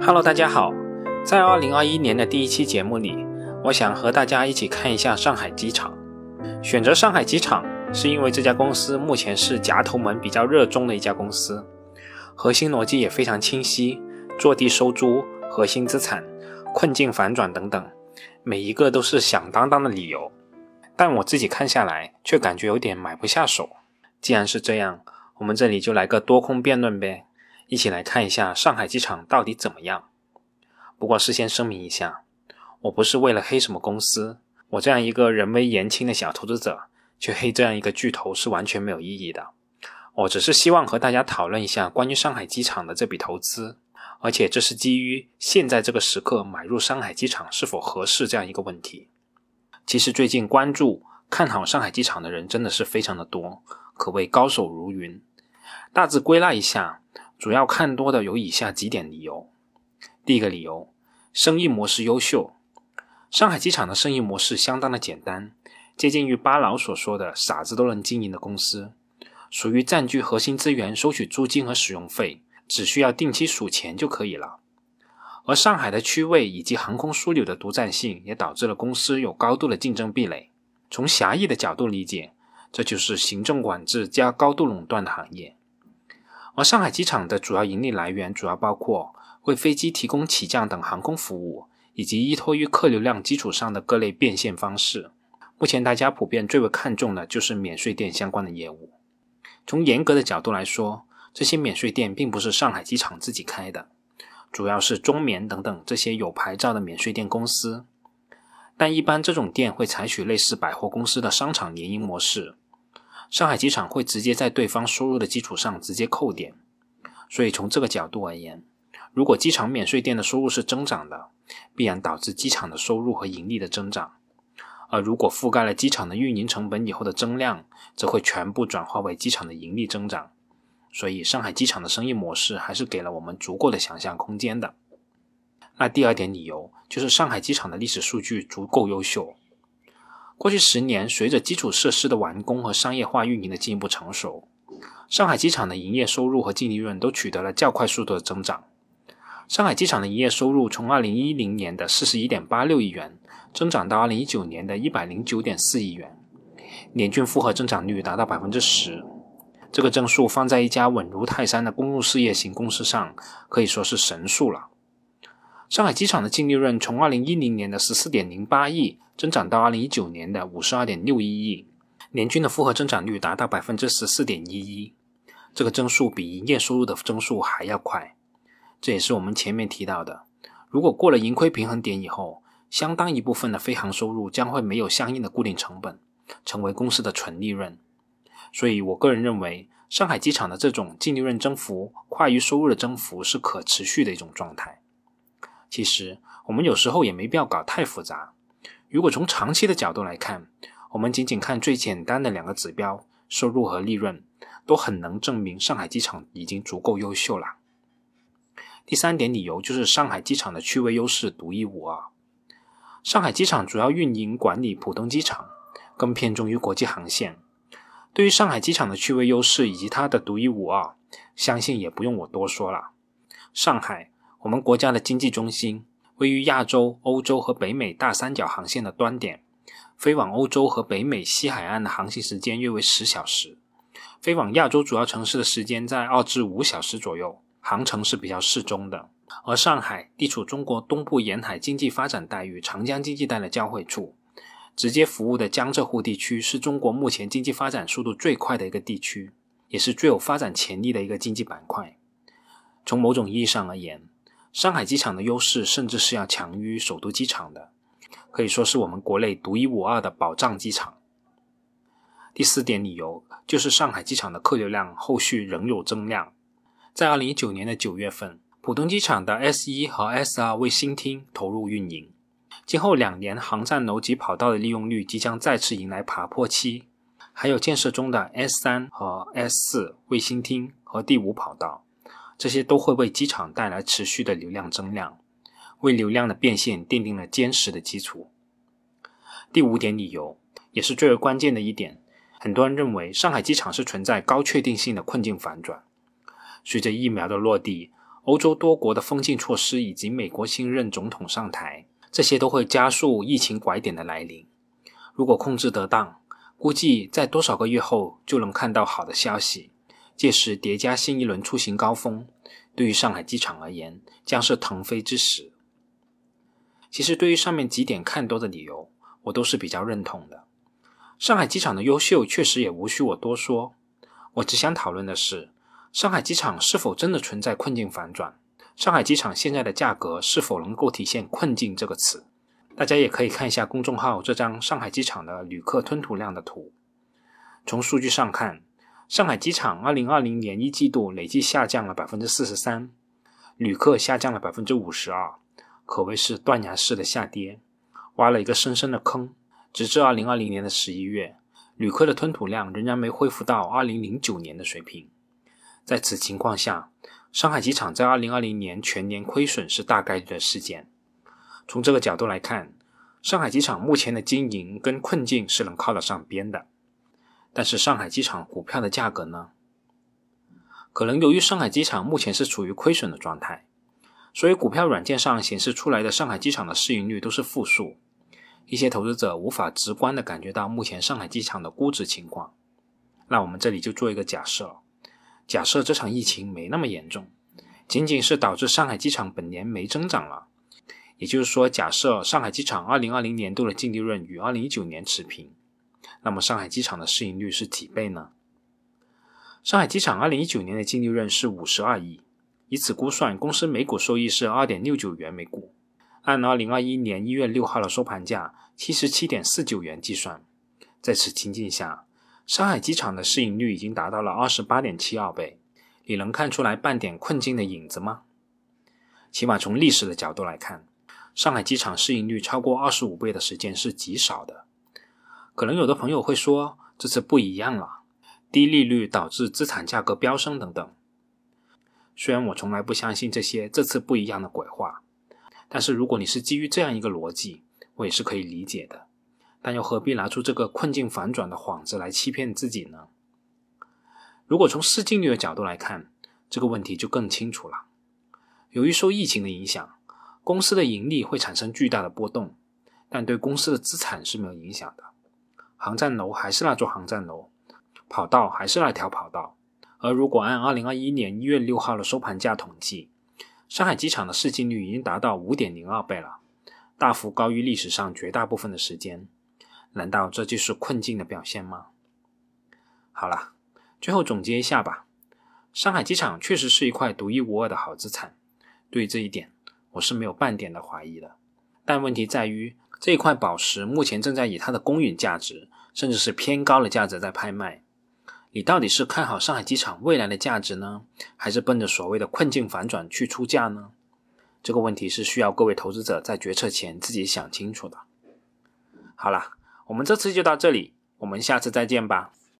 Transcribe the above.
Hello，大家好。在二零二一年的第一期节目里，我想和大家一起看一下上海机场。选择上海机场，是因为这家公司目前是夹头门比较热衷的一家公司，核心逻辑也非常清晰，坐地收租、核心资产、困境反转等等，每一个都是响当当的理由。但我自己看下来，却感觉有点买不下手。既然是这样，我们这里就来个多空辩论呗。一起来看一下上海机场到底怎么样。不过事先声明一下，我不是为了黑什么公司，我这样一个人微言轻的小投资者，去黑这样一个巨头是完全没有意义的。我只是希望和大家讨论一下关于上海机场的这笔投资，而且这是基于现在这个时刻买入上海机场是否合适这样一个问题。其实最近关注看好上海机场的人真的是非常的多，可谓高手如云。大致归纳一下。主要看多的有以下几点理由。第一个理由，生意模式优秀。上海机场的生意模式相当的简单，接近于巴老所说的“傻子都能经营”的公司，属于占据核心资源、收取租金和使用费，只需要定期数钱就可以了。而上海的区位以及航空枢纽的独占性，也导致了公司有高度的竞争壁垒。从狭义的角度理解，这就是行政管制加高度垄断的行业。而上海机场的主要盈利来源主要包括为飞机提供起降等航空服务，以及依托于客流量基础上的各类变现方式。目前大家普遍最为看重的就是免税店相关的业务。从严格的角度来说，这些免税店并不是上海机场自己开的，主要是中免等等这些有牌照的免税店公司。但一般这种店会采取类似百货公司的商场联营模式。上海机场会直接在对方收入的基础上直接扣点，所以从这个角度而言，如果机场免税店的收入是增长的，必然导致机场的收入和盈利的增长；而如果覆盖了机场的运营成本以后的增量，则会全部转化为机场的盈利增长。所以，上海机场的生意模式还是给了我们足够的想象空间的。那第二点理由就是上海机场的历史数据足够优秀。过去十年，随着基础设施的完工和商业化运营的进一步成熟，上海机场的营业收入和净利润都取得了较快速度的增长。上海机场的营业收入从2010年的41.86亿元增长到2019年的109.4亿元，年均复合增长率达到百分之十。这个增速放在一家稳如泰山的公共事业型公司上，可以说是神速了。上海机场的净利润从2010年的14.08亿增长到2019年的52.61亿，年均的复合增长率达到百分之十四点一一，这个增速比营业收入的增速还要快。这也是我们前面提到的，如果过了盈亏平衡点以后，相当一部分的飞航收入将会没有相应的固定成本，成为公司的纯利润。所以我个人认为，上海机场的这种净利润增幅快于收入的增幅是可持续的一种状态。其实我们有时候也没必要搞太复杂。如果从长期的角度来看，我们仅仅看最简单的两个指标——收入和利润，都很能证明上海机场已经足够优秀了。第三点理由就是上海机场的区位优势独一无二。上海机场主要运营管理浦东机场，更偏重于国际航线。对于上海机场的区位优势以及它的独一无二，相信也不用我多说了。上海。我们国家的经济中心位于亚洲、欧洲和北美大三角航线的端点，飞往欧洲和北美西海岸的航行时间约为十小时，飞往亚洲主要城市的时间在二至五小时左右，航程是比较适中的。而上海地处中国东部沿海经济发展带与长江经济带的交汇处，直接服务的江浙沪地区是中国目前经济发展速度最快的一个地区，也是最有发展潜力的一个经济板块。从某种意义上而言，上海机场的优势甚至是要强于首都机场的，可以说是我们国内独一无二的保障机场。第四点理由就是上海机场的客流量后续仍有增量。在二零一九年的九月份，浦东机场的 S 一和 S 二卫星厅投入运营，今后两年航站楼及跑道的利用率即将再次迎来爬坡期，还有建设中的 S 三和 S 四卫星厅和第五跑道。这些都会为机场带来持续的流量增量，为流量的变现奠定了坚实的基础。第五点理由也是最为关键的一点，很多人认为上海机场是存在高确定性的困境反转。随着疫苗的落地，欧洲多国的封禁措施以及美国新任总统上台，这些都会加速疫情拐点的来临。如果控制得当，估计在多少个月后就能看到好的消息。届时叠加新一轮出行高峰，对于上海机场而言将是腾飞之时。其实，对于上面几点看多的理由，我都是比较认同的。上海机场的优秀确实也无需我多说。我只想讨论的是。上海机场是否真的存在困境反转？上海机场现在的价格是否能够体现“困境”这个词？大家也可以看一下公众号这张上海机场的旅客吞吐量的图。从数据上看，上海机场2020年一季度累计下降了百分之四十三，旅客下降了百分之五十二，可谓是断崖式的下跌，挖了一个深深的坑。直至2020年的十一月，旅客的吞吐量仍然没恢复到2009年的水平。在此情况下，上海机场在2020年全年亏损是大概率的事件。从这个角度来看，上海机场目前的经营跟困境是能靠得上边的。但是上海机场股票的价格呢？可能由于上海机场目前是处于亏损的状态，所以股票软件上显示出来的上海机场的市盈率都是负数，一些投资者无法直观的感觉到目前上海机场的估值情况。那我们这里就做一个假设。假设这场疫情没那么严重，仅仅是导致上海机场本年没增长了，也就是说，假设上海机场2020年度的净利润与2019年持平，那么上海机场的市盈率是几倍呢？上海机场2019年的净利润是52亿，以此估算，公司每股收益是2.69元每股，按2021年1月6号的收盘价77.49元计算，在此情境下。上海机场的市盈率已经达到了二十八点七二倍，你能看出来半点困境的影子吗？起码从历史的角度来看，上海机场市盈率超过二十五倍的时间是极少的。可能有的朋友会说，这次不一样了，低利率导致资产价格飙升等等。虽然我从来不相信这些这次不一样的鬼话，但是如果你是基于这样一个逻辑，我也是可以理解的。但又何必拿出这个困境反转的幌子来欺骗自己呢？如果从市净率的角度来看，这个问题就更清楚了。由于受疫情的影响，公司的盈利会产生巨大的波动，但对公司的资产是没有影响的。航站楼还是那座航站楼，跑道还是那条跑道。而如果按2021年1月6号的收盘价统计，上海机场的市净率已经达到5.02倍了，大幅高于历史上绝大部分的时间。难道这就是困境的表现吗？好了，最后总结一下吧。上海机场确实是一块独一无二的好资产，对于这一点我是没有半点的怀疑的。但问题在于，这一块宝石目前正在以它的公允价值，甚至是偏高的价值在拍卖。你到底是看好上海机场未来的价值呢，还是奔着所谓的困境反转去出价呢？这个问题是需要各位投资者在决策前自己想清楚的。好了。我们这次就到这里，我们下次再见吧。